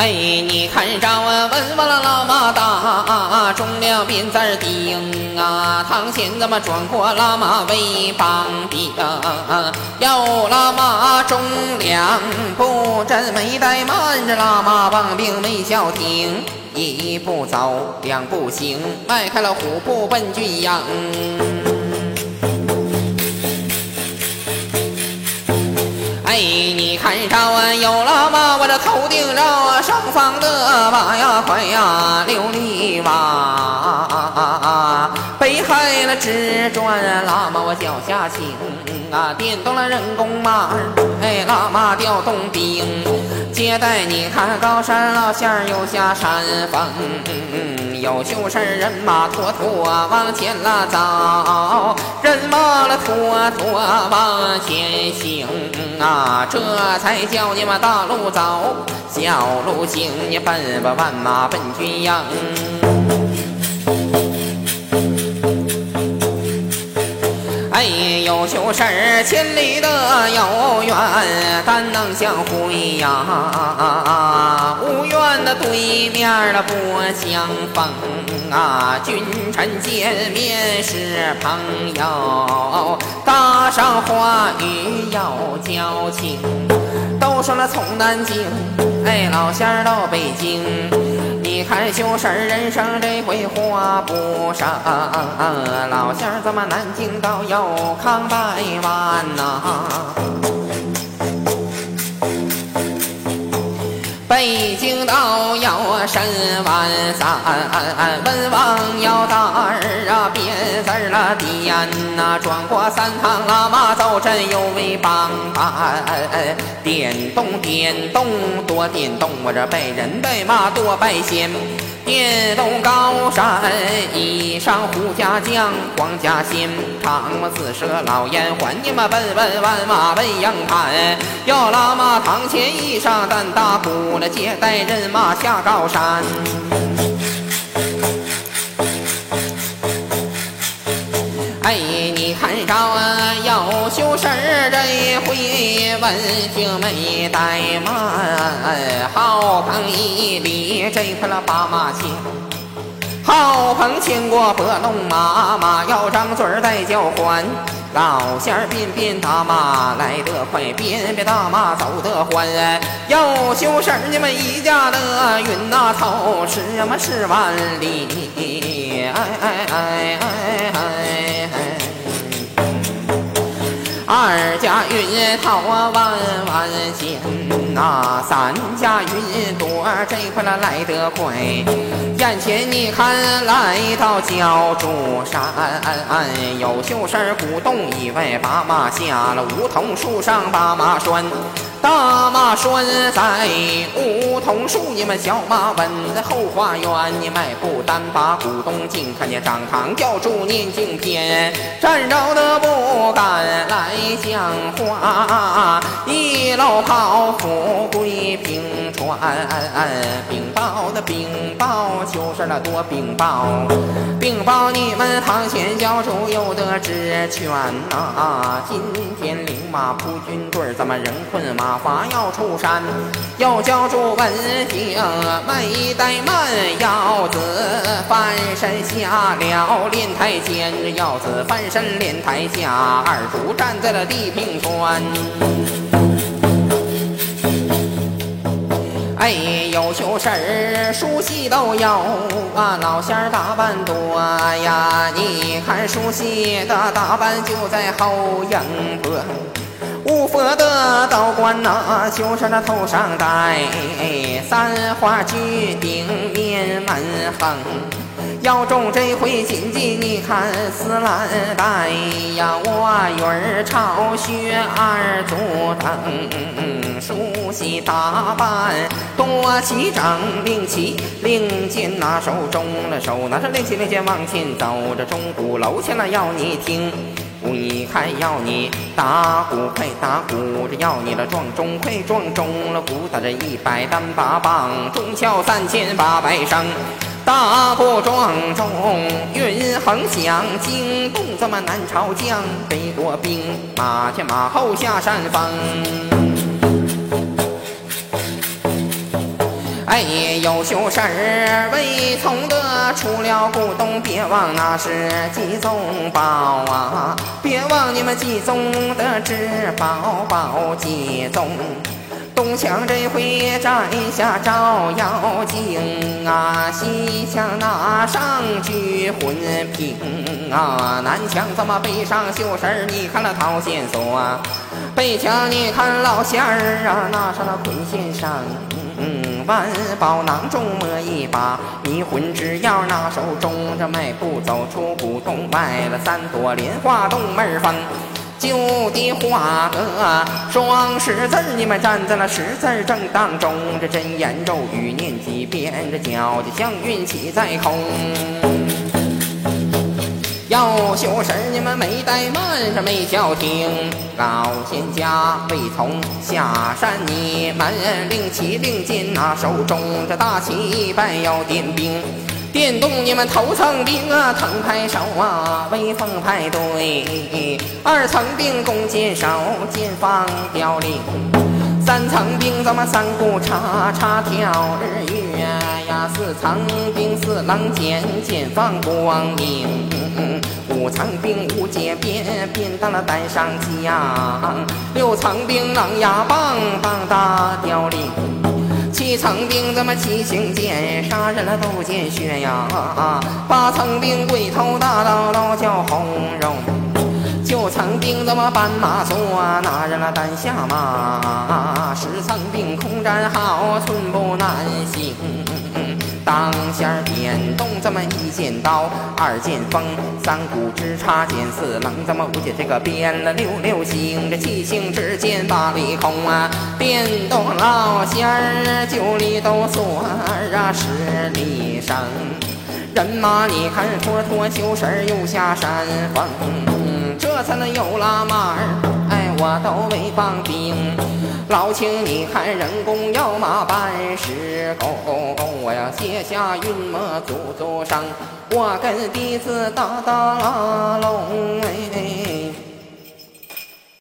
哎，你看着啊，文王了老马大，中了鞭子钉啊，堂前怎么转过喇嘛为帮兵？有喇嘛中两步，真没怠慢，这喇嘛帮兵没消停，一步走，两步行，迈开了虎步奔军营。哎，你看着我，有喇的马呀快呀，琉璃瓦，北海那直转，喇嘛我脚下行啊，点动了人工马，哎，喇嘛调动兵，接待你看高山老仙儿又下山峰。有秀事人马拖拖往前啦走，人马了拖拖往前行啊，这才叫你们大路走，小路行，你奔吧万马奔军营。有秀事儿千里的遥远，但能相会呀。无缘的对面的不相逢啊，君臣见面是朋友，搭上话语要交情。都说了从南京，哎，老仙儿到北京，你看秀事儿人生这回花不少。老乡儿怎么南京到有康百万呐？北京道要审万三，文王要大儿啊，别字儿了点呐，转过三趟喇嘛走阵又为帮办，点动点动多点动，我这拜人拜马多拜仙。电动高山，一上胡家将，黄家仙，唐我四舍老烟，还你们奔奔万马奔羊盘，要喇嘛堂前一上担大鼓了，接待人马下高山。哎，你看着啊，要修事儿这回文就没怠慢，好朋一里这块了把马牵，好朋牵过白龙马，马要张嘴儿再叫唤。老仙儿便便大妈来得快，便便大妈走得欢。要修事儿你们一家的云那头，十么十万里，哎哎哎哎哎哎。二家云头啊万万钱那咱家云朵这块了来得快。眼前你看来到焦竹山，有秀山古洞以外，把马下了梧桐树上把马拴。大马拴在梧桐树，你们小马稳在后花园。你迈步单把古东进，看见张堂教主念经篇，站着的不敢来讲话。一老袍富贵平川，禀报的禀报就是那多禀报，禀报你们堂前教主有德之权呐。今天领马铺军队，咱们人困马。乏要出山，要教住文静没怠慢。要子翻身下了练台间，要子翻身练台下，二主站在了地平川。哎，有秀事儿，熟悉都有啊。老仙儿打扮多呀，你看熟悉的打扮就在后营坡。五佛的道观呐，就是那头上戴三花聚顶面门横，要中这回金鸡，你看丝蓝带呀，我云儿朝雪儿足蹬，梳洗打扮多齐整，令旗令箭拿手中了手，拿着令旗令箭往前走，这钟鼓楼前了要你听。你看，要你打鼓快打鼓，这要你了撞钟快撞钟了，鼓打着一百单八棒，钟敲三千八百声，打鼓撞钟云横响，惊动咱们南朝将，北国兵马前马后下山峰。哎，有秀事儿未从得，出了古董别忘那是继宗宝啊！别忘你们继宗的至宝宝继宗。东墙这回摘下照妖镜啊，西墙那上聚魂瓶啊，南墙怎么背上绣绳儿？你看那套线索啊，北墙你看老仙儿啊，那上了捆线上。万宝囊中摸一把迷魂之药，拿手中这迈步走出古洞外了三朵莲花洞门房，就地画个双十字你们站在了十字正当中，这真言咒语念几遍，这脚的祥云起在空。要修神你们没怠慢，是没叫停。老仙家未从下山，你们领起令箭，那手中这大旗摆要点兵，点动你们头层兵啊，腾拍手啊，威风派队。二层兵弓箭手，箭放凋零。三层兵怎么三顾叉叉跳日月四层兵四郎剑，剑放光明。五层兵无界鞭，鞭打了带上将；六层兵狼牙棒，棒打凋零；七层兵怎么七星剑，杀人了都见血呀；八层兵鬼头大刀，刀叫红荣；九层兵怎么斑马座，拿人了胆下马；十层兵空战好，寸步难行。当先点动这么一剑刀，二剑锋，三股之插剑四棱，这么五剑这个变了六六星，这七星之间八里空啊！变动老仙儿九里都算啊十里生，人马你看拖拖修身又下山峰，这才能有了马儿。我都没放兵，老卿你看人工要马办事，够够我要卸下运么祖祖上，我跟弟子打打龙哎。